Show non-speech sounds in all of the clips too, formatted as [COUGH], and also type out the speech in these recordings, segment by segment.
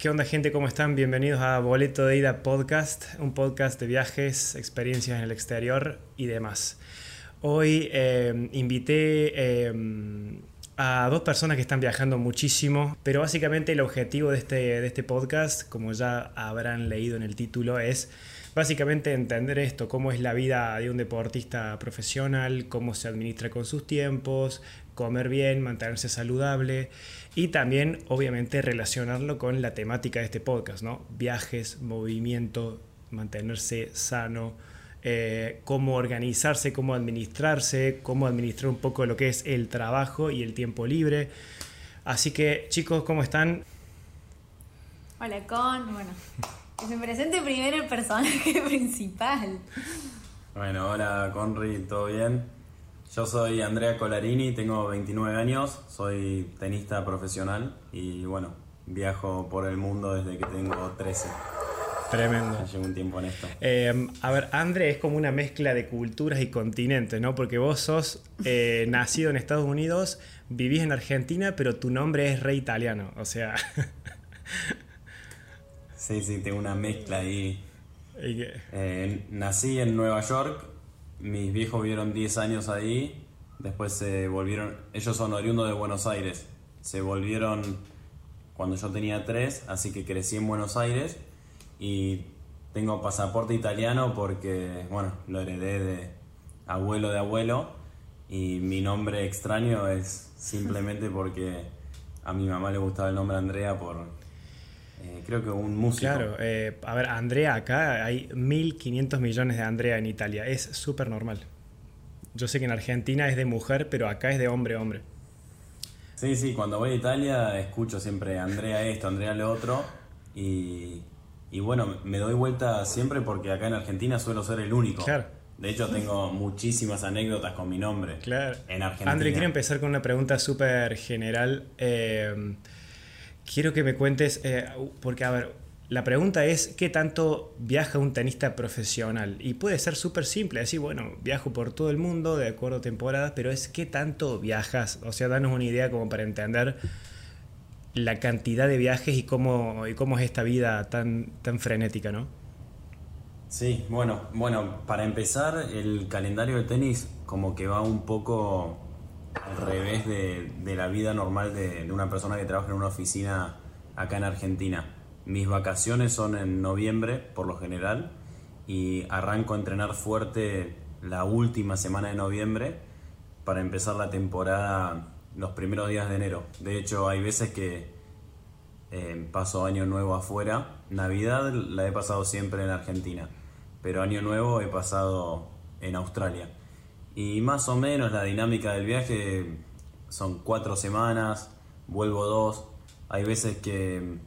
¿Qué onda gente? ¿Cómo están? Bienvenidos a Boleto de Ida Podcast, un podcast de viajes, experiencias en el exterior y demás. Hoy eh, invité eh, a dos personas que están viajando muchísimo, pero básicamente el objetivo de este, de este podcast, como ya habrán leído en el título, es básicamente entender esto, cómo es la vida de un deportista profesional, cómo se administra con sus tiempos, comer bien, mantenerse saludable y también obviamente relacionarlo con la temática de este podcast, ¿no? Viajes, movimiento, mantenerse sano, eh, cómo organizarse, cómo administrarse, cómo administrar un poco lo que es el trabajo y el tiempo libre. Así que chicos, ¿cómo están? Hola Con, bueno, que se presente primero el personaje [LAUGHS] principal. Bueno, hola Conry, ¿todo bien? Yo soy Andrea Colarini, tengo 29 años, soy tenista profesional y bueno, viajo por el mundo desde que tengo 13. Tremendo. Ya llevo un tiempo en esto. Eh, a ver, André es como una mezcla de culturas y continentes, ¿no? Porque vos sos eh, nacido en Estados Unidos, vivís en Argentina, pero tu nombre es re italiano, o sea... Sí, sí, tengo una mezcla ahí. [LAUGHS] Eh, nací en Nueva York, mis viejos vivieron 10 años ahí, después se volvieron, ellos son oriundos de Buenos Aires, se volvieron cuando yo tenía 3, así que crecí en Buenos Aires y tengo pasaporte italiano porque, bueno, lo heredé de abuelo de abuelo y mi nombre extraño es simplemente porque a mi mamá le gustaba el nombre Andrea por, eh, creo que un músico. Claro, eh, a ver, Andrea acá, hay 1.500 millones de Andrea en Italia, es súper normal. Yo sé que en Argentina es de mujer, pero acá es de hombre a hombre. Sí, sí, cuando voy a Italia escucho siempre Andrea esto, Andrea lo otro y, y bueno, me doy vuelta siempre porque acá en Argentina suelo ser el único. Claro. De hecho tengo muchísimas anécdotas con mi nombre. Claro. En Argentina. André, quiero empezar con una pregunta súper general. Eh, quiero que me cuentes, eh, porque a ver, la pregunta es, ¿qué tanto viaja un tenista profesional? Y puede ser súper simple, decir, bueno, viajo por todo el mundo de acuerdo a temporadas, pero es ¿qué tanto viajas? O sea, danos una idea como para entender la cantidad de viajes y cómo, cómo es esta vida tan, tan frenética, ¿no? Sí, bueno, bueno, para empezar, el calendario del tenis como que va un poco al revés de, de la vida normal de, de una persona que trabaja en una oficina acá en Argentina. Mis vacaciones son en noviembre, por lo general, y arranco a entrenar fuerte la última semana de noviembre para empezar la temporada los primeros días de enero. De hecho, hay veces que eh, paso año nuevo afuera. Navidad la he pasado siempre en Argentina, pero año nuevo he pasado en Australia. Y más o menos la dinámica del viaje son cuatro semanas, vuelvo dos. Hay veces que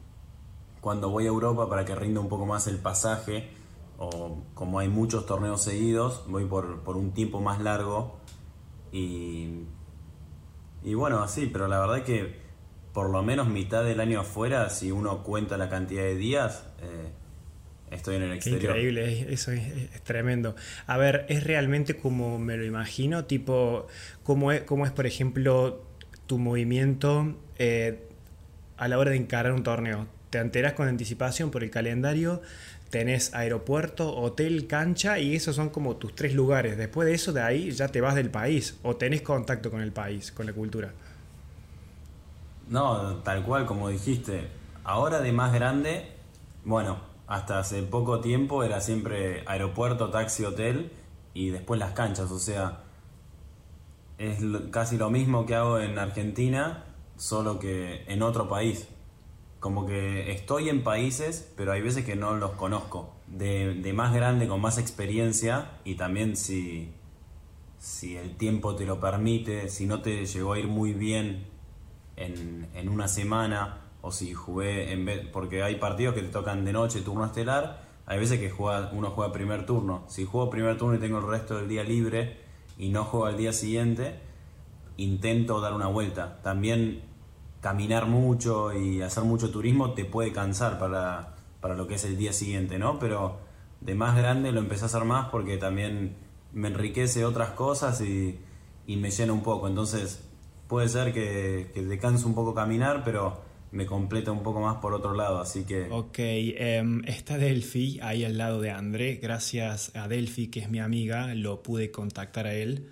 cuando voy a Europa para que rinda un poco más el pasaje, o como hay muchos torneos seguidos, voy por, por un tiempo más largo y y bueno, así, pero la verdad que por lo menos mitad del año afuera, si uno cuenta la cantidad de días, eh, estoy en el exterior. increíble, es- eso es, es tremendo. A ver, es realmente como me lo imagino, tipo, ¿cómo es, cómo es por ejemplo, tu movimiento eh, a la hora de encarar un torneo? ¿Te enteras con anticipación por el calendario? Tenés aeropuerto, hotel, cancha y esos son como tus tres lugares. Después de eso, de ahí ya te vas del país o tenés contacto con el país, con la cultura. No, tal cual como dijiste. Ahora de más grande, bueno, hasta hace poco tiempo era siempre aeropuerto, taxi, hotel y después las canchas. O sea, es casi lo mismo que hago en Argentina, solo que en otro país. Como que estoy en países, pero hay veces que no los conozco. De, de más grande, con más experiencia y también si, si el tiempo te lo permite, si no te llegó a ir muy bien en, en una semana o si jugué en vez, porque hay partidos que te tocan de noche, turno estelar, hay veces que juega, uno juega primer turno. Si juego primer turno y tengo el resto del día libre y no juego al día siguiente, intento dar una vuelta. También caminar mucho y hacer mucho turismo te puede cansar para, para lo que es el día siguiente, ¿no? Pero de más grande lo empecé a hacer más porque también me enriquece otras cosas y, y me llena un poco. Entonces puede ser que, que te canse un poco caminar, pero me completa un poco más por otro lado, así que... Ok, em, está Delphi ahí al lado de André, gracias a Delphi que es mi amiga, lo pude contactar a él.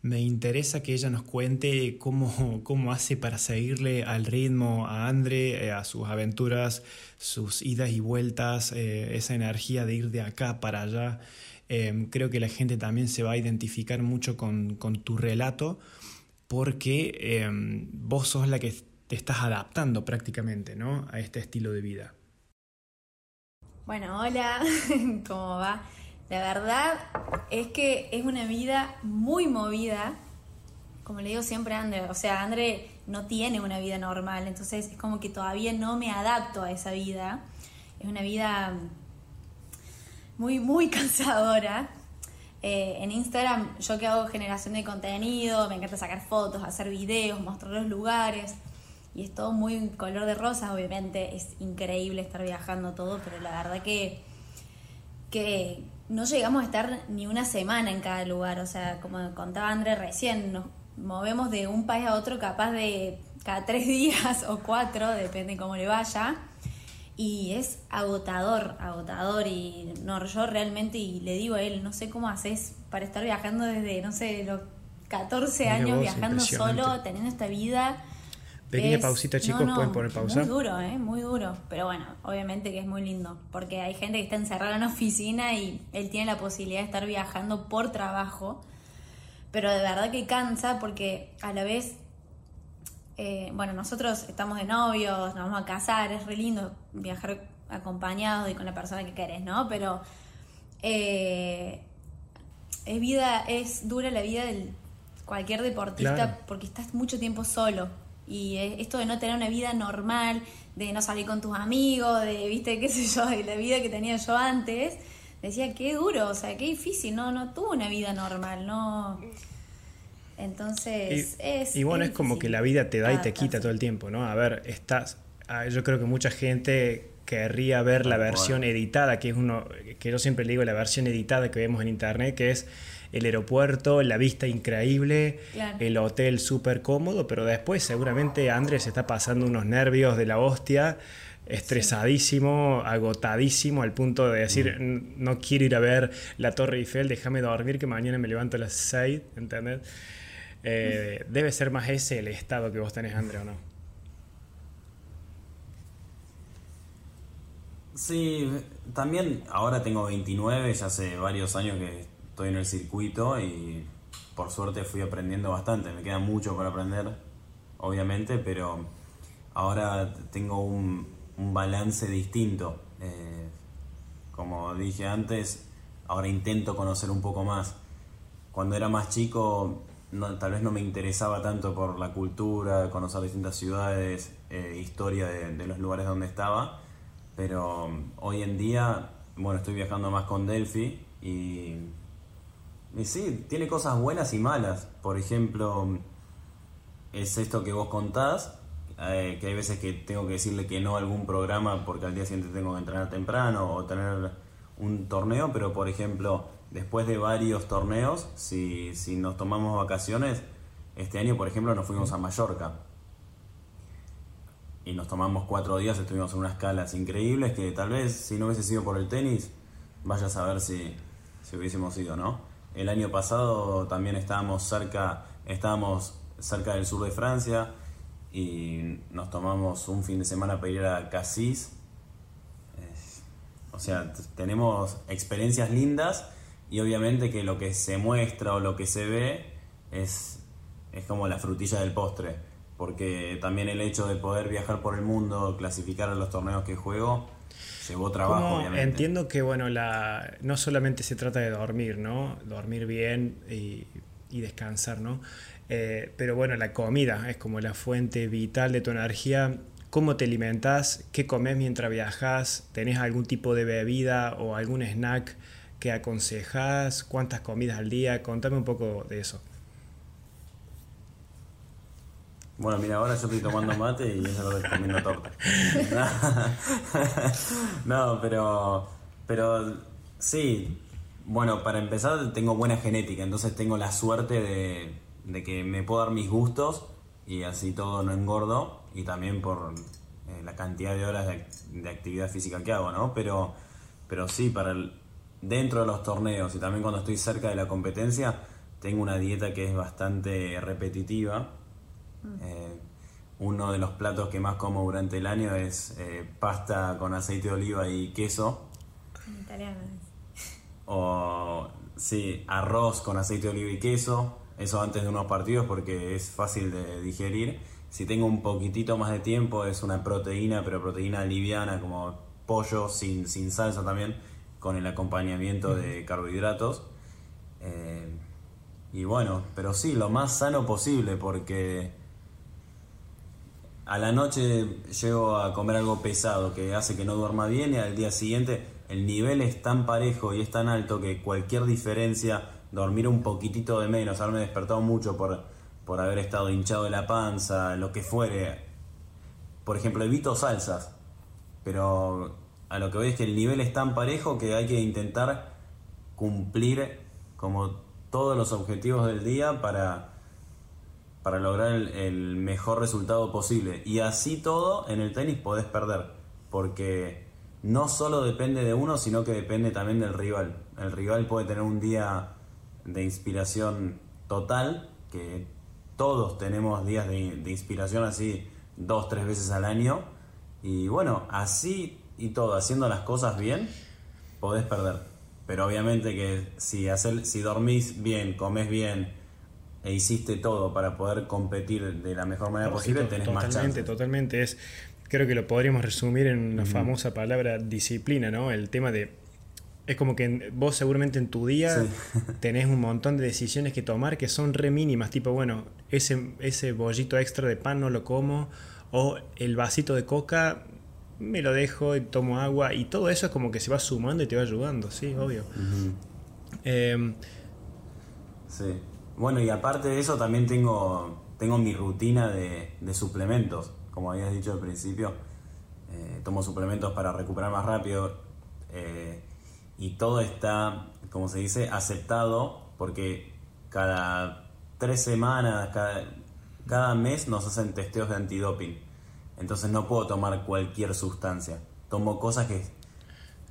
Me interesa que ella nos cuente cómo, [LAUGHS] cómo hace para seguirle al ritmo a André, eh, a sus aventuras, sus idas y vueltas, eh, esa energía de ir de acá para allá. Em, creo que la gente también se va a identificar mucho con, con tu relato porque em, vos sos la que te estás adaptando prácticamente ¿no? a este estilo de vida. Bueno, hola, [LAUGHS] ¿cómo va? La verdad es que es una vida muy movida, como le digo siempre a André, o sea, André no tiene una vida normal, entonces es como que todavía no me adapto a esa vida. Es una vida muy, muy [LAUGHS] cansadora. Eh, en Instagram, yo que hago generación de contenido, me encanta sacar fotos, hacer videos, mostrar los lugares y es todo muy color de rosa, obviamente es increíble estar viajando todo, pero la verdad que, que no llegamos a estar ni una semana en cada lugar, o sea, como contaba André recién, nos movemos de un país a otro capaz de cada tres [LAUGHS] días o cuatro, depende cómo le vaya, y es agotador, agotador, y no, yo realmente, y le digo a él, no sé cómo haces para estar viajando desde, no sé, los 14 años viajando solo, teniendo esta vida Pequeña pausita, chicos, pueden poner pausa. Muy duro, ¿eh? Muy duro. Pero bueno, obviamente que es muy lindo. Porque hay gente que está encerrada en una oficina y él tiene la posibilidad de estar viajando por trabajo. Pero de verdad que cansa porque a la vez, eh, bueno, nosotros estamos de novios, nos vamos a casar, es re lindo viajar acompañado y con la persona que querés, ¿no? Pero eh, es vida, es dura la vida de cualquier deportista porque estás mucho tiempo solo y esto de no tener una vida normal, de no salir con tus amigos, de, viste, qué sé yo, de la vida que tenía yo antes, decía, qué duro, o sea, qué difícil, no, no tuvo una vida normal, no... Entonces, es... Y bueno, es, como que la vida te da y te quita todo el tiempo, ¿no? A ver, estás... Ah, yo creo que mucha gente querría ver la versión editada, que es uno, que yo siempre le digo la versión editada que vemos en internet, que es el aeropuerto, la vista increíble, el hotel súper cómodo, pero después seguramente Andrés está pasando unos nervios de la hostia, estresadísimo, agotadísimo, al punto de decir, mm. no quiero ir a ver la Torre Eiffel, déjame dormir que mañana me levanto a las 6, ¿entendés? Eh, debe ser más ese el estado que vos tenés, Andrés, ¿o no? Sí, también ahora tengo 29, ya hace varios años que estoy en el circuito y por suerte fui aprendiendo bastante. Me queda mucho por aprender, obviamente, pero ahora tengo un, balance distinto. Eh, como dije antes, ahora intento conocer un poco más. Cuando era más chico, tal vez no me interesaba tanto por la cultura, conocer distintas ciudades, eh, historia de, de, los lugares donde estaba, pero hoy en día, bueno, estoy viajando más con Delphi y y sí, tiene cosas buenas y malas. Por ejemplo, es esto que vos contás, eh, que hay veces que tengo que decirle que no a algún programa porque al día siguiente tengo que entrenar temprano o tener un torneo, pero por ejemplo, después de varios torneos, si, si nos tomamos vacaciones, este año por ejemplo nos fuimos a Mallorca y nos tomamos cuatro días, estuvimos en unas escalas increíbles que tal vez si no hubiese sido por el tenis, vaya a saber si, si hubiésemos ido, ¿no? El año pasado también estábamos cerca, estábamos cerca del sur de Francia y nos tomamos un fin de semana para ir a Cassis. o sea, tenemos experiencias lindas y obviamente que lo que se muestra o lo que se ve es, es como la frutilla del postre, porque también el hecho de poder viajar por el mundo, clasificar a los torneos que juego, Llevó trabajo, obviamente. Entiendo que, bueno, la, no solamente se trata de dormir, ¿no? Dormir bien y, descansar, ¿no? Eh, pero bueno, la comida es como la fuente vital de tu energía. ¿Cómo te alimentas? ¿Qué comes mientras viajas? ¿Tenés algún tipo de bebida o algún snack que aconsejas? ¿Cuántas comidas al día? Contame un poco de eso. Bueno, mira, ahora yo estoy tomando mate y ella lo estoy comiendo torta. [LAUGHS] no, pero, pero sí, bueno, para empezar tengo buena genética, entonces tengo la suerte de, que me puedo dar mis gustos y así todo no engordo. y también por eh, la cantidad de horas de, actividad física que hago, ¿no? Pero, pero sí, para dentro de los torneos y también cuando estoy cerca de la competencia, tengo una dieta que es bastante repetitiva. Mm. Eh, uno de los platos que más como durante el año es eh, pasta con aceite de oliva y queso. Italiano. O, sí, arroz con aceite de oliva y queso. Eso antes de unos partidos porque es fácil de digerir. Si tengo un poquitito más de tiempo es una proteína, pero proteína liviana como pollo sin, sin salsa también, con el acompañamiento de carbohidratos. Eh, y bueno, pero sí, lo más sano posible porque a la noche llego a comer algo pesado que hace que no duerma bien y al día siguiente el nivel es tan parejo y es tan alto que cualquier diferencia, dormir un poquitito de menos, haberme despertado mucho por, por haber estado hinchado de la panza, lo que fuere. Por ejemplo, evito salsas, pero a lo que voy es que el nivel es tan parejo que hay que intentar cumplir como todos los objetivos del día para para lograr el, mejor resultado posible. Y así todo, en el tenis podés perder, porque no solo depende de uno, sino que depende también del rival. El rival puede tener un día de inspiración total, que todos tenemos días de, inspiración así dos, tres veces al año. Y bueno, así y todo, haciendo las cosas bien, podés perder. Pero obviamente que si, hacer, si dormís bien, comes bien, e hiciste todo para poder competir de la mejor manera posible, tenés totalmente, más chance. Totalmente, es, creo que lo podríamos resumir en una famosa palabra disciplina, ¿no? El tema de es como que vos seguramente en tu día [LAUGHS] tenés un montón de decisiones que tomar que son re mínimas, tipo, bueno, ese, ese bollito extra de pan no lo como, o el vasito de coca me lo dejo y tomo agua, y todo eso es como que se va sumando y te va ayudando, sí, obvio. Em, sí. Bueno, y aparte de eso también tengo, tengo mi rutina de, suplementos, como habías dicho al principio. Eh, tomo suplementos para recuperar más rápido eh, y todo está, como se dice, aceptado porque cada tres semanas, cada, cada mes nos hacen testeos de antidoping. Entonces no puedo tomar cualquier sustancia. Tomo cosas que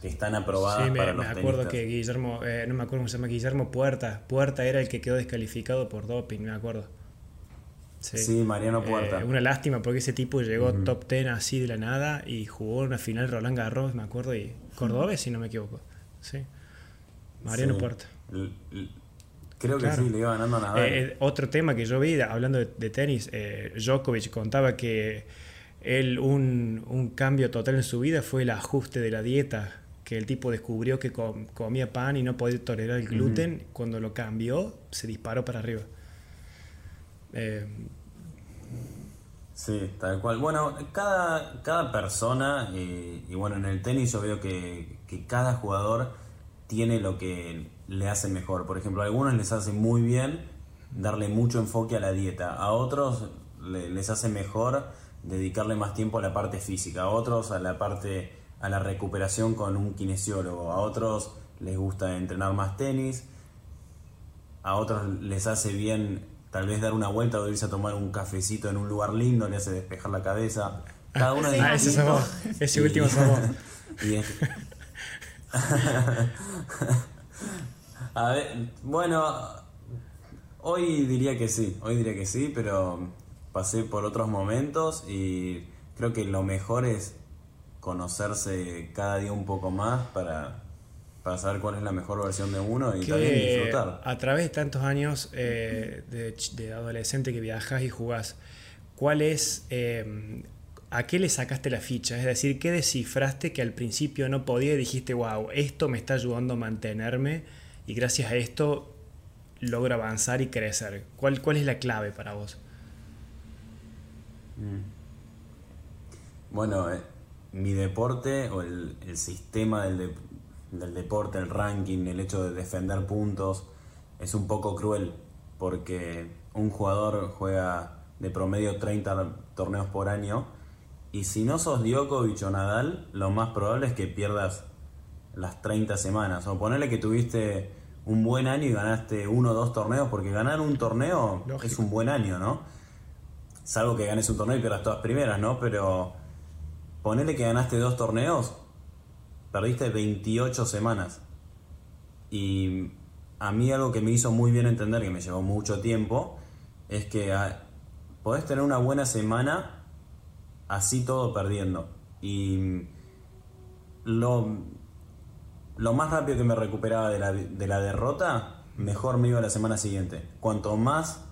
que están aprobadas sí, me, para los me acuerdo que Guillermo, eh, no me acuerdo cómo se llama, Guillermo Puerta, Puerta era el que quedó descalificado por doping, me acuerdo. Sí, Mariano Puerta. Eh, una lástima porque ese tipo llegó top 10 así de la nada y jugó una final Roland Garros, me acuerdo, y Cordobés, si no me equivoco. Sí. Mariano Puerta. creo que sí, le iba ganando a Nadal. Eh, otro tema que yo vi, hablando de, de tenis, Djokovic contaba que él un, un cambio total en su vida fue el ajuste de la dieta que el tipo descubrió que comía pan y no podía tolerar el gluten, cuando lo cambió, se disparó para arriba. Eh, sí, tal cual. Bueno, cada, cada persona, y, bueno, en el tenis yo veo que, cada jugador tiene lo que le hace mejor. Por ejemplo, a algunos les hace muy bien darle mucho enfoque a la dieta, a otros les hace mejor dedicarle más tiempo a la parte física, a otros a la parte a la recuperación con un kinesiólogo, a otros les gusta entrenar más tenis, a otros les hace bien tal vez dar una vuelta o irse a tomar un cafecito en un lugar lindo, le hace despejar la cabeza. Cada uno [LAUGHS] ah, ese, ese último somos. [LAUGHS] [LAUGHS] a ver, bueno, hoy diría que sí, hoy diría que sí, pero pasé por otros momentos y creo que lo mejor es conocerse cada día un poco más para, para saber cuál es la mejor versión de uno y también disfrutar. A través de tantos años eh, de, adolescente que viajas y jugás, ¿cuál es, eh, a qué le sacaste la ficha? Es decir, ¿qué descifraste que al principio no podía y dijiste, wow, esto me está ayudando a mantenerme y gracias a esto logro avanzar y crecer? ¿Cuál, cuál es la clave para vos? Mm. Bueno, eh, mi deporte o el, sistema del, del, deporte, el ranking, el hecho de defender puntos, es un poco cruel porque un jugador juega de promedio 30 torneos por año y si no sos Djokovic o Nadal, lo más probable es que pierdas las 30 semanas. O ponerle que tuviste un buen año y ganaste uno o dos torneos, porque ganar un torneo es un buen año, ¿no? salvo que ganes un torneo y pierdas todas primeras, ¿no? Pero ponele que ganaste dos torneos, perdiste 28 semanas. Y a mí algo que me hizo muy bien entender, que me llevó mucho tiempo, es que ah, podés tener una buena semana así todo perdiendo. Y lo, lo más rápido que me recuperaba de la, de la derrota, mejor me iba la semana siguiente. Cuanto más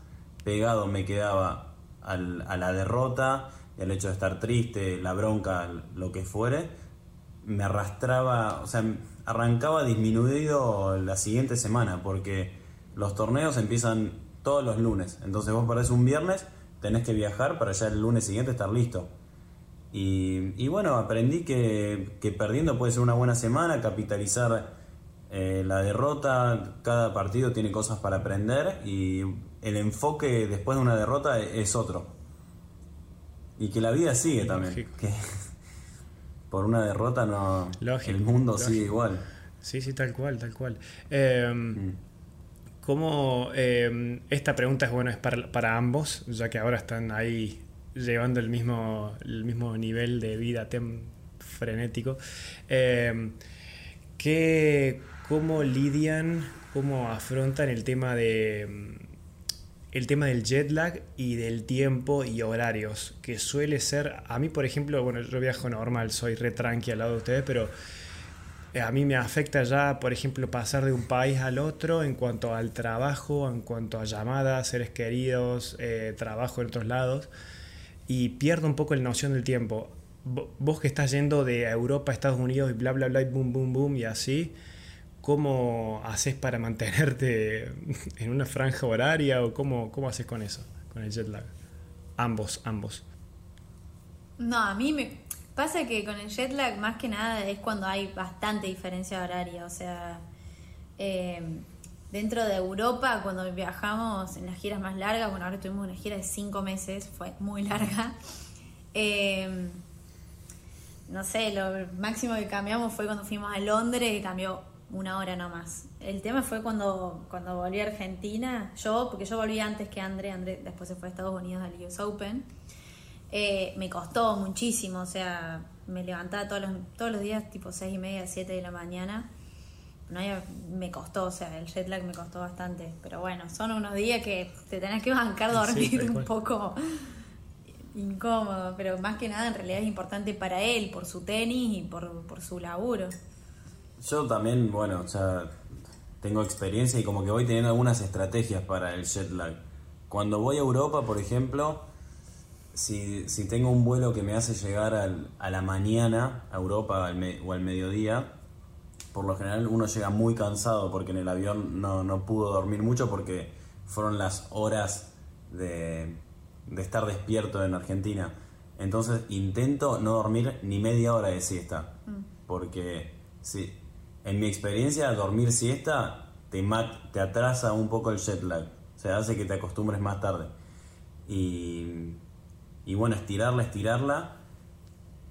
pegado me quedaba a la derrota, el hecho de estar triste, la bronca, lo que fuere, me arrastraba, o sea, arrancaba disminuido la siguiente semana, porque los torneos empiezan todos los lunes. Entonces vos perdés un viernes, tenés que viajar para ya el lunes siguiente estar listo. Y, bueno, aprendí que, perdiendo puede ser una buena semana, capitalizar eh, la derrota, cada partido tiene cosas para aprender y el enfoque después de una derrota es otro. Y que la vida sigue también. Que [LAUGHS] por una derrota no. el mundo sigue igual. Sí, sí, tal cual, tal cual. Em, mm. ¿Cómo em, esta pregunta es bueno es para, para, ambos, ya que ahora están ahí llevando el mismo, el mismo nivel de vida frenético? Eh, ¿Cómo lidian, cómo afrontan el tema de el tema del jet lag y del tiempo y horarios, que suele ser, a mí por ejemplo, bueno, yo viajo normal, soy re tranqui al lado de ustedes, pero eh, a mí me afecta ya, por ejemplo, pasar de un país al otro en cuanto al trabajo, en cuanto a llamadas, seres queridos, eh, trabajo en otros lados, y pierdo un poco la noción del tiempo. Vos que estás yendo de Europa a Estados Unidos y bla, bla, bla, y boom, boom, boom, y así, ¿cómo haces para mantenerte [LAUGHS] en una franja horaria o cómo, cómo haces con eso, con el jet lag? Ambos, ambos. No, a mí me pasa que con el jet lag más que nada es cuando hay bastante diferencia horaria, o sea, eh, dentro de Europa, cuando viajamos en las giras más largas, bueno, ahora tuvimos una gira de cinco meses, fue muy larga. Eh, no sé, lo máximo que cambiamos fue cuando fuimos a Londres y cambió una hora nomás. El tema fue cuando, cuando volví a Argentina, yo, porque yo volví antes que André, André después se fue a Estados Unidos al US Open, eh, me costó muchísimo, o sea, me levantaba todos los, todos los días tipo seis y media, 7 de la mañana. No, me costó, o sea, el jet lag me costó bastante. Pero bueno, son unos días que te tenés que bancar dormir un poco incómodo. Pero más que nada, en realidad es importante para él, por su tenis y por, por su laburo. Yo también, bueno, o sea, tengo experiencia y como que voy teniendo algunas estrategias para el jet lag. Cuando voy a Europa, por ejemplo, si, si tengo un vuelo que me hace llegar al, a la mañana a Europa o al mediodía, por lo general uno llega muy cansado porque en el avión no, no pudo dormir mucho porque fueron las horas de, de estar despierto en Argentina. Entonces intento no dormir ni media hora de siesta. Mm. Porque si, en mi experiencia, dormir siesta te, te atrasa un poco el jet lag. O sea, hace que te acostumbres más tarde. Y, y bueno, estirarla, estirarla.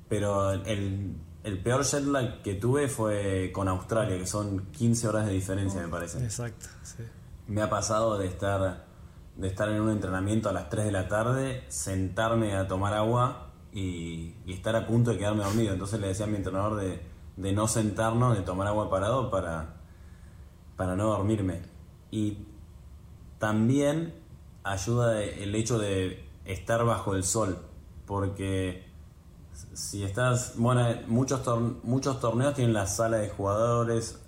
Pero el, el peor jet lag que tuve fue con Australia, que son 15 horas de diferencia, me parece. Exacto, sí. Me ha pasado de estar, de estar en un entrenamiento a las 3 de la tarde, sentarme a tomar agua y, y estar a punto de quedarme dormido. Entonces le decía a mi entrenador de de no sentarnos, de tomar agua parado para, para no dormirme. Y también ayuda el hecho de estar bajo el sol, porque si estás, bueno, muchos, muchos torneos tienen la sala de jugadores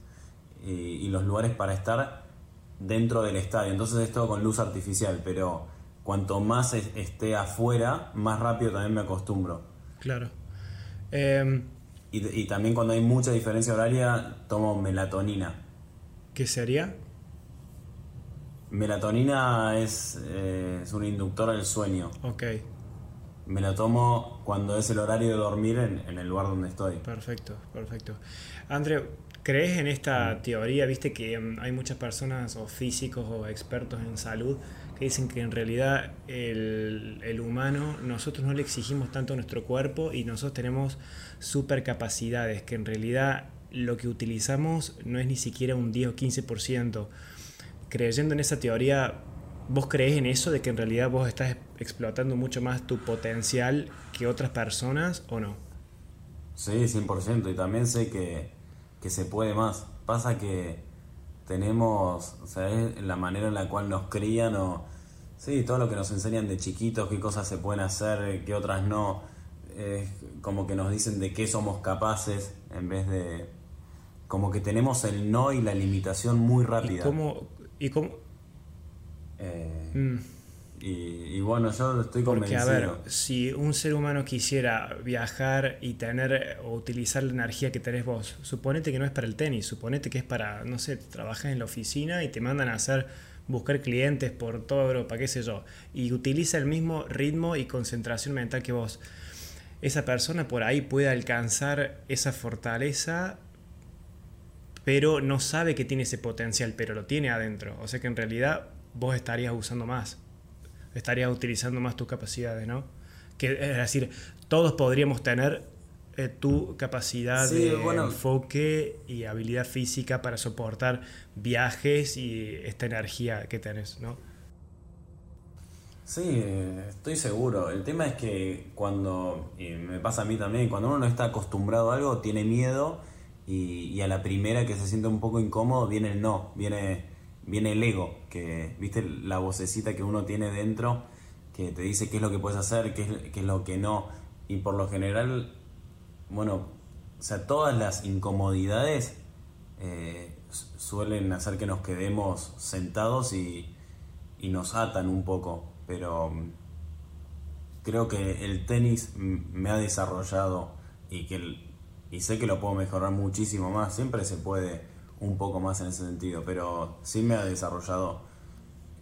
y, los lugares para estar dentro del estadio, entonces es todo con luz artificial, pero cuanto más esté afuera, más rápido también me acostumbro. Claro. Em, y, también cuando hay mucha diferencia horaria, tomo melatonina. ¿Qué sería? Melatonina es, eh, es un inductor del sueño. Ok. Me la tomo cuando es el horario de dormir en, el lugar donde estoy. Perfecto, perfecto. André, ¿crees en esta mm. teoría? Viste que mm, hay muchas personas o físicos o expertos en salud que dicen que en realidad el, el, humano, nosotros no le exigimos tanto a nuestro cuerpo y nosotros tenemos supercapacidades, que en realidad lo que utilizamos no es ni siquiera un 10 o 15%. Creyendo en esa teoría, ¿Vos crees en eso de que en realidad vos estás explotando mucho más tu potencial que otras personas o no? Sí, 100%. Y también sé que, que se puede más. Pasa que tenemos, o sea, es la manera en la cual nos crían o, sí, todo lo que nos enseñan de chiquitos, qué cosas se pueden hacer, qué otras no. Es como que nos dicen de qué somos capaces en vez de, como que tenemos el no y la limitación muy rápida. ¿Y cómo, y cómo, eh, mm. Y, bueno, yo estoy convencido. Porque, a ver, si un ser humano quisiera viajar y tener o utilizar la energía que tenés vos, suponete que no es para el tenis, suponete que es para, no sé, trabajas en la oficina y te mandan a hacer buscar clientes por toda Europa, qué sé yo, y utiliza el mismo ritmo y concentración mental que vos. Esa persona por ahí puede alcanzar esa fortaleza, pero no sabe que tiene ese potencial, pero lo tiene adentro. O sea que en realidad vos estarías usando más, estarías utilizando más tus capacidades, ¿no? Que, es decir, todos podríamos tener eh, tu capacidad de enfoque y habilidad física para soportar viajes y esta energía que tenés, ¿no? Sí, estoy seguro. El tema es que cuando, y me pasa a mí también, cuando uno no está acostumbrado a algo, tiene miedo y, y a la primera que se siente un poco incómodo viene el no, viene viene el ego, que viste la vocecita que uno tiene dentro, que te dice qué es lo que puedes hacer, qué es, qué es lo que no. Y por lo general, bueno, o sea, todas las incomodidades eh, suelen hacer que nos quedemos sentados y, y nos atan un poco, pero mm, creo que el tenis me ha desarrollado y que y sé que lo puedo mejorar muchísimo más, siempre se puede un poco más en ese sentido, pero sí me ha desarrollado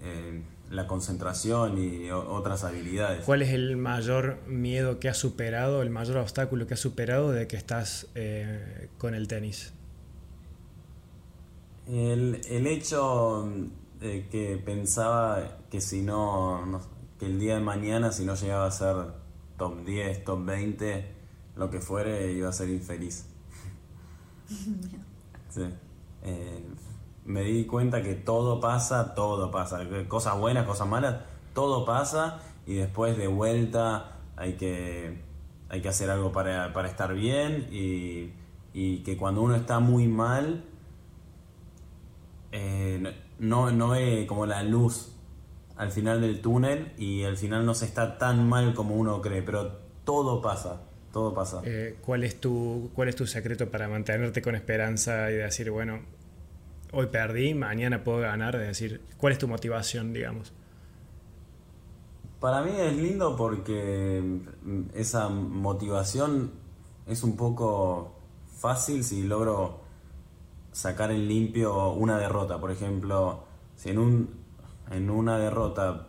eh, la concentración y otras habilidades. ¿Cuál es el mayor miedo que has superado, el mayor obstáculo que has superado de que estás eh, con el tenis? El, el hecho de que pensaba que si no, que el día de mañana si no llegaba a ser top 10, top 20, lo que fuere, iba a ser infeliz. [LAUGHS] sí. Me di cuenta que todo pasa, todo pasa, cosas buenas, cosas malas, todo pasa y después de vuelta hay que, hay que hacer algo para, estar bien y, que cuando uno está muy mal, eh, no, no ve como la luz al final del túnel y al final no se está tan mal como uno cree, pero todo pasa, todo pasa. Eh, ¿cuál, es tu, ¿Cuál es tu secreto para mantenerte con esperanza y decir, bueno, hoy perdí, mañana puedo ganar, es decir, ¿cuál es tu motivación, digamos? Para mí es lindo porque mm, esa motivación es un poco fácil si logro sacar en limpio una derrota. Por ejemplo, si en, un, en una derrota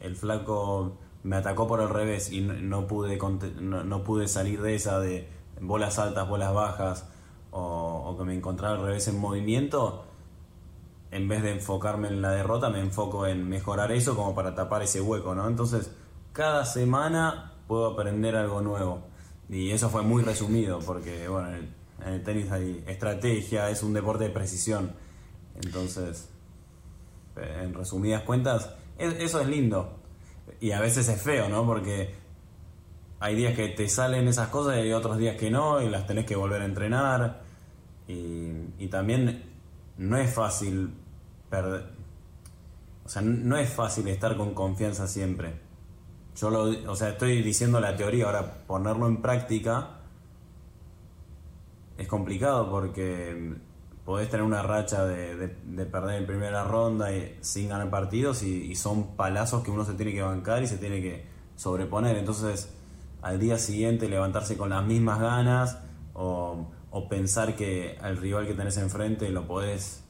el flaco me atacó por el revés y no, pude, no, pude salir de esa de bolas altas, bolas bajas, o, o que me encontrara al revés en movimiento, en vez de enfocarme en la derrota, me enfoco en mejorar eso como para tapar ese hueco, ¿no? Entonces, cada semana puedo aprender algo nuevo. Y eso fue muy resumido, porque, bueno, en el, tenis hay estrategia, es un deporte de precisión. Entonces, eh, en resumidas cuentas, eso es lindo. Y a veces es feo, ¿no? Porque hay días que te salen esas cosas y hay otros días que no, y las tenés que volver a entrenar. Y, y también no es fácil o sea, no es fácil estar con confianza siempre. Yo lo, o sea, estoy diciendo la teoría, ahora ponerlo en práctica es complicado porque podés tener una racha de, perder en primera ronda y, sin ganar partidos y, son palazos que uno se tiene que bancar y se tiene que sobreponer. Entonces, al día siguiente levantarse con las mismas ganas o, o pensar que al rival que tenés enfrente lo podés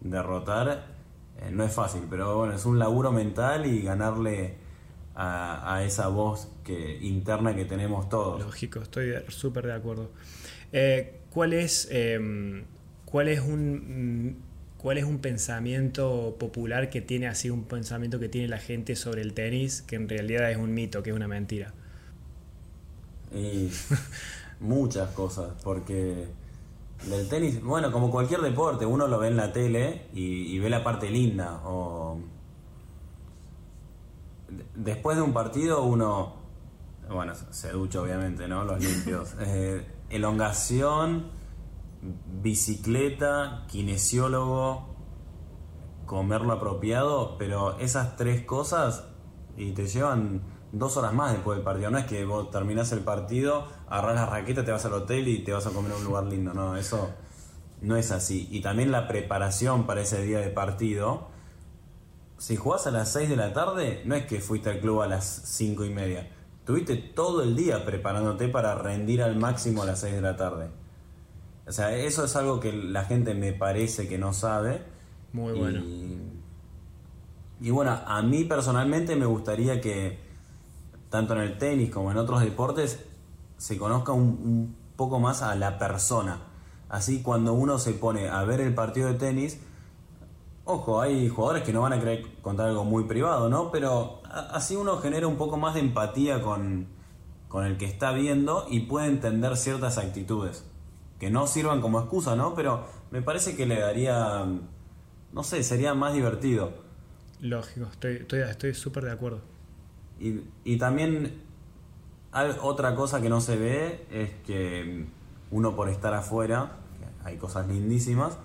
derrotar eh, no es fácil, pero bueno, es un laburo mental y ganarle a, esa voz que, interna que tenemos todos. Lógico, estoy súper de acuerdo. Eh, ¿cuál, es, em, cuál, es un, ¿Cuál es un pensamiento popular que tiene así, un pensamiento que tiene la gente sobre el tenis, que en realidad es un mito, que es una mentira? Y [LAUGHS] muchas cosas, porque del tenis, bueno, como cualquier deporte, uno lo ve en la tele y, ve la parte linda. O, después de un partido uno, bueno, se ducha obviamente, ¿no? Los limpios. [LAUGHS] Eh, elongación, bicicleta, kinesiólogo, comer lo apropiado, pero esas tres cosas y te llevan dos horas más después del partido. No es que vos terminás el partido, agarrás la raqueta, te vas al hotel y te vas a comer a un lugar lindo. No, eso no es así. Y también la preparación para ese día de partido. Si jugás a las 6 de la tarde, no es que fuiste al club a las 5 y media. Tuviste todo el día preparándote para rendir al máximo a las 6 de la tarde. O sea, eso es algo que la gente me parece que no sabe. Muy bueno. Y, bueno, a mí personalmente me gustaría que, tanto en el tenis como en otros deportes, se conozca un, poco más a la persona. Así cuando uno se pone a ver el partido de tenis, ojo, hay jugadores que no van a querer contar algo muy privado, ¿no? Pero así uno genera un poco más de empatía con, con el que está viendo y puede entender ciertas actitudes. Que no sirvan como excusa, ¿no? Pero me parece que le daría, no sé, sería más divertido. Lógico, estoy súper estoy, estoy de acuerdo. Y, y también hay otra cosa que no se ve es que uno por estar afuera, hay cosas lindísimas,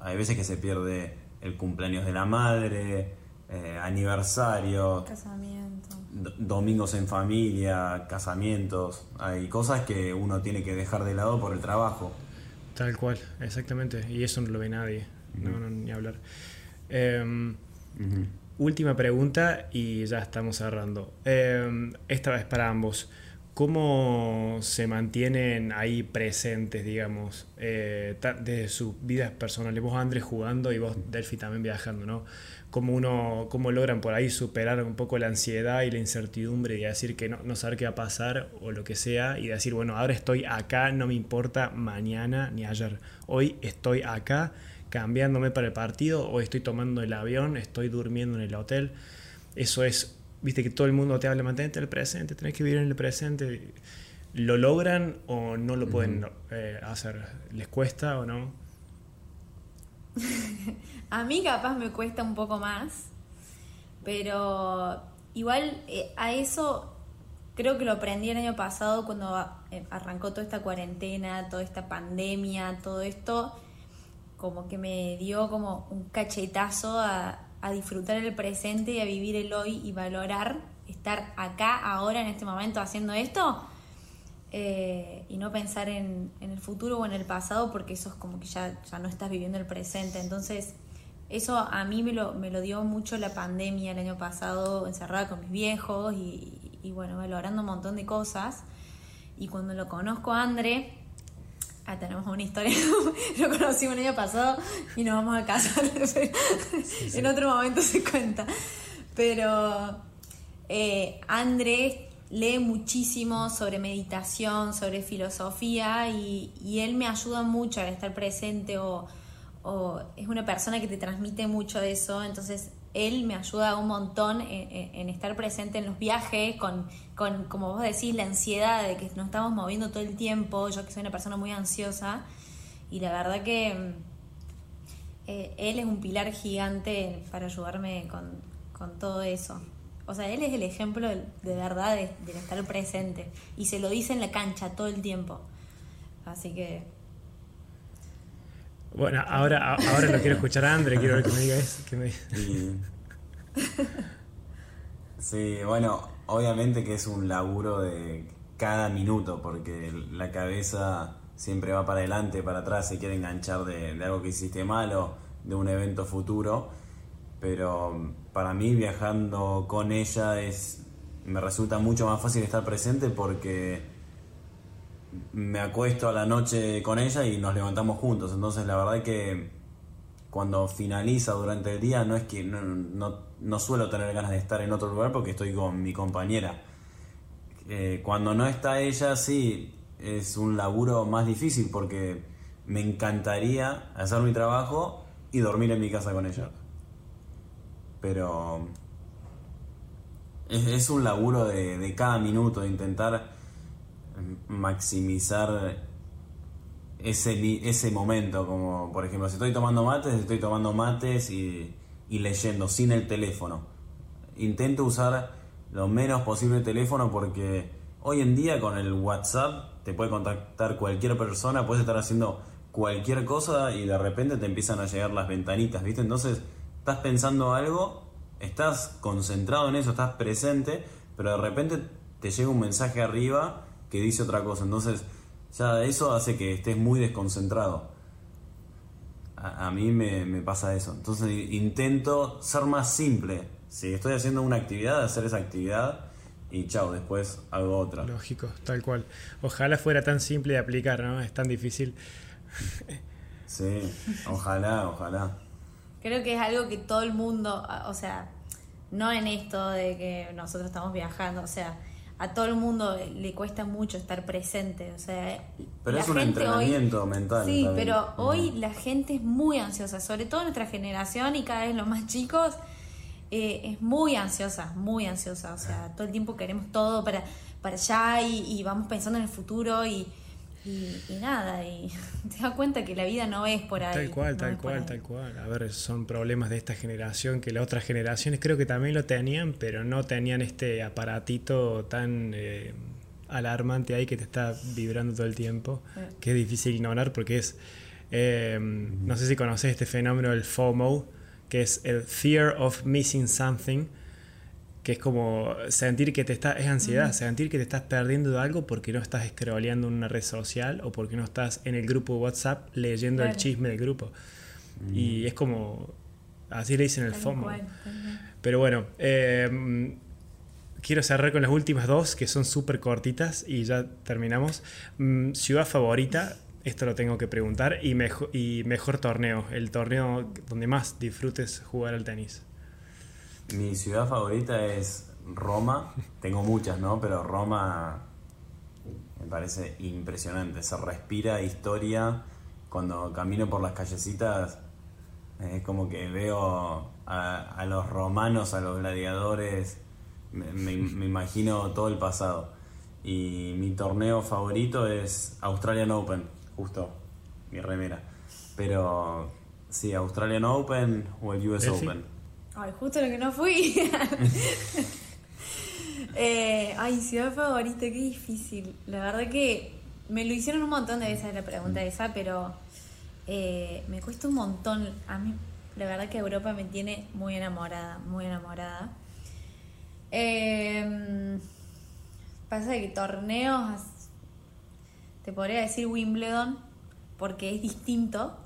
hay veces que se pierde el cumpleaños de la madre, eh, aniversario, casamiento. domingos en familia, casamientos, hay cosas que uno tiene que dejar de lado por el trabajo. Tal cual, exactamente, y eso no lo ve nadie, no, ni hablar. Em, última pregunta y ya estamos cerrando. Em, esta vez para ambos. ¿Cómo se mantienen ahí presentes, digamos, eh, desde sus vidas personales? Vos, Andrés, jugando y vos, Delphi, también viajando, ¿no? ¿Cómo, uno, ¿Cómo logran por ahí superar un poco la ansiedad y la incertidumbre y decir que no, no saber qué va a pasar o lo que sea y decir, bueno, ahora estoy acá, no me importa mañana ni ayer. Hoy estoy acá cambiándome para el partido, hoy estoy tomando el avión, estoy durmiendo en el hotel. Eso es viste que todo el mundo te habla, mantente en el presente, tenés que vivir en el presente. ¿Lo logran o no lo pueden eh, hacer? ¿Les cuesta o no? [LAUGHS] a mí capaz me cuesta un poco más, pero igual eh, a eso creo que lo aprendí el año pasado cuando eh, arrancó toda esta cuarentena, toda esta pandemia, todo esto, como que me dio como un cachetazo a, disfrutar el presente y a vivir el hoy y valorar estar acá, ahora, en este momento haciendo esto eh, y no pensar en, el futuro o en el pasado porque eso es como que ya, ya no estás viviendo el presente. Entonces, eso a mí me lo, me lo dio mucho la pandemia el año pasado, encerrada con mis viejos y, y bueno, valorando un montón de cosas. Y cuando lo conozco a André, Ah, tenemos una historia. [LAUGHS] Lo conocimos el año pasado y nos vamos a casar. [LAUGHS] En otro momento se cuenta. Pero eh, Andrés lee muchísimo sobre meditación, sobre filosofía y, él me ayuda mucho a estar presente o, o, es una persona que te transmite mucho de eso. Entonces él me ayuda un montón en, estar presente en los viajes, con, con, como vos decís, la ansiedad de que nos estamos moviendo todo el tiempo. Yo que soy una persona muy ansiosa y la verdad que mm, eh, él es un pilar gigante para ayudarme con, todo eso. O sea, él es el ejemplo de, verdad de, estar presente y se lo dice en la cancha todo el tiempo. Así que bueno, ahora, ahora lo quiero escuchar a André, quiero ver que me diga eso. Sí. bueno, obviamente que es un laburo de cada minuto, porque la cabeza siempre va para adelante, para atrás, se quiere enganchar de, de algo que hiciste malo, de un evento futuro, pero para mí viajando con ella es me resulta mucho más fácil estar presente porque me acuesto a la noche con ella y nos levantamos juntos. Entonces la verdad que cuando finaliza durante el día no es que no, suelo tener ganas de estar en otro lugar porque estoy con mi compañera. Eh, cuando no está ella sí es un laburo más difícil porque me encantaría hacer mi trabajo y dormir en mi casa con ella. Pero es, un laburo de, de cada minuto, de intentar maximizar ese, ese momento, como por ejemplo, si estoy tomando mates, estoy tomando mates y, leyendo sin el teléfono. intento usar lo menos posible el teléfono porque hoy en día con el WhatsApp te puede contactar cualquier persona, puedes estar haciendo cualquier cosa y de repente te empiezan a llegar las ventanitas, ¿viste? Entonces estás pensando algo, estás concentrado en eso, estás presente, pero de repente te llega un mensaje arriba que dice otra cosa. Entonces ya eso hace que estés muy desconcentrado. A, mí me, me, pasa eso. Entonces intento ser más simple. Si estoy haciendo una actividad, hacer esa actividad y chao, después hago otra. Lógico, tal cual. Ojalá fuera tan simple de aplicar, ¿no? Es tan difícil. sí, ojalá, ojalá. Creo que es algo que todo el mundo, o sea, no en esto de que nosotros estamos viajando, o sea, a todo el mundo le cuesta mucho estar presente, o sea, pero es un entrenamiento mental. Sí, pero hoy la gente es muy ansiosa, sobre todo nuestra generación y cada vez los más chicos eh, es muy ansiosa, muy ansiosa. O sea, todo el tiempo queremos todo para, para allá y, vamos pensando en el futuro y, nada. Y [LAUGHS] te das cuenta que la vida no es por ahí. Tal cual, tal cual, tal cual. A ver, son problemas de esta generación que las otras generaciones creo que también lo tenían, pero no tenían este aparatito tan. Eh, alarmante ahí que te está vibrando todo el tiempo, que es difícil ignorar porque es, eh, no sé si conoces este fenómeno del FOMO, que es el fear of missing something, que es como sentir que te está, es ansiedad, sentir que te estás perdiendo algo porque no estás scrolleando en una red social o porque no estás en el grupo WhatsApp leyendo el chisme del grupo. Y es como, así le dicen el FOMO. Pero bueno, eh, quiero cerrar con las últimas dos, que son súper cortitas y ya terminamos. Mm, ciudad favorita, esto lo tengo que preguntar, y mejor, y mejor torneo, el torneo donde más disfrutes jugar al tenis. Mi ciudad favorita es Roma, tengo muchas, ¿no? Pero Roma me parece impresionante, se respira historia, cuando camino por las callecitas es como que veo a, los romanos, a los gladiadores, me imagino todo el pasado. Y mi torneo favorito es Australian Open justo mi remera. Pero sí, Australian Open o el US Open. Ay, justo lo que no fui. [LAUGHS] Eh, ay, ciudad favorita, qué difícil. La verdad que me lo hicieron un montón de veces la pregunta esa, pero eh, me cuesta un montón. A mí, la verdad que Europa me tiene muy enamorada, muy enamorada. Eh, pasa que torneos te podría decir Wimbledon, porque es distinto,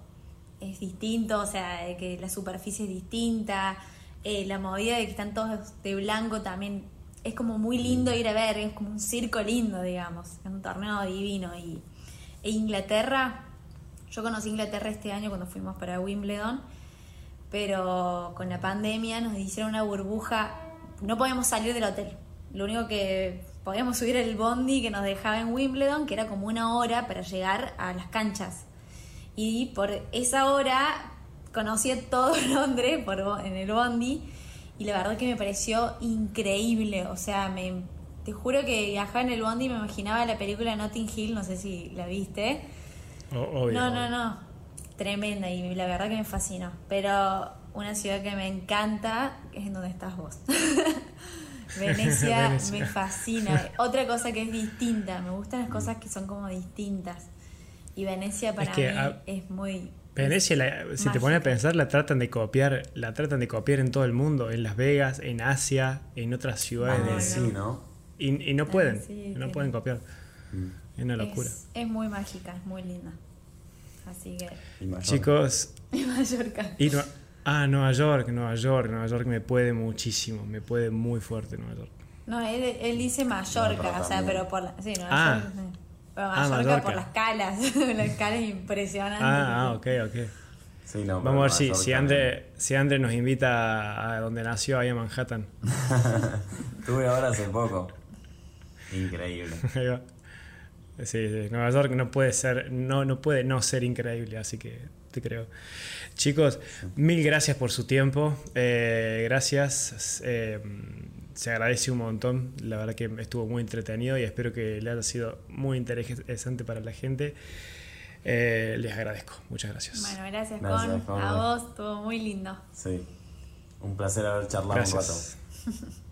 es distinto, o sea, que la superficie es distinta, eh, la movida de que están todos de blanco también es como muy lindo ir a ver, es como un circo lindo, digamos, es un torneo divino. Y, e Inglaterra, yo conocí Inglaterra este año cuando fuimos para Wimbledon, pero con la pandemia nos hicieron una burbuja, no podíamos salir del hotel. Lo único que podíamos subir el bondi que nos dejaba en Wimbledon, que era como una hora para llegar a las canchas. Y por esa hora conocí todo [LAUGHS] Londres por, en el bondi y la verdad que me pareció increíble. O sea, me, te juro que viajaba en el bondi y me imaginaba la película Notting Hill, no sé si la viste. no, no, no. Tremenda y la verdad que me fascinó. Pero una ciudad que me encanta es en donde estás vos. [LAUGHS] [LAUGHS] Venecia, me fascina. Otra cosa que es distinta, me gustan las cosas que son como distintas. Y Venecia para mí es muy Venecia, si te pones a pensar, la tratan de copiar, la tratan de copiar en todo el mundo, en Las Vegas, en Asia, en otras ciudades. Ah, sí, ¿no? Y, no pueden, no pueden copiar. Mm. Es una locura. Es, muy mágica, es muy linda. Así que. Chicos. [LAUGHS] Y Mallorca. Ah, Nueva York, Nueva York, Nueva York me puede muchísimo, me puede muy fuerte Nueva York. No, él, él dice Mallorca, o sea, pero por la, sí, Nueva ah. York, Pero ah, Mallorca, por las calas, [LAUGHS] las calas impresionantes. Ah, ah, ok, ok. Sí, no, Vamos a ver si, si, Andre, si Andre nos invita a donde nació, ahí en Manhattan. [LAUGHS] Estuve ahora hace poco. Increíble. [LAUGHS] Sí, sí, Nueva York no puede ser, no, no puede no ser increíble, así que te creo. Chicos, mil gracias por su tiempo. Eh, gracias. Eh, se agradece un montón. La verdad que estuvo muy entretenido y espero que le haya sido muy interesante para la gente. Eh, les agradezco. Muchas gracias. Bueno, gracias, Con. A vos, estuvo muy lindo. Sí. Un placer haber charlado un rato. [LAUGHS]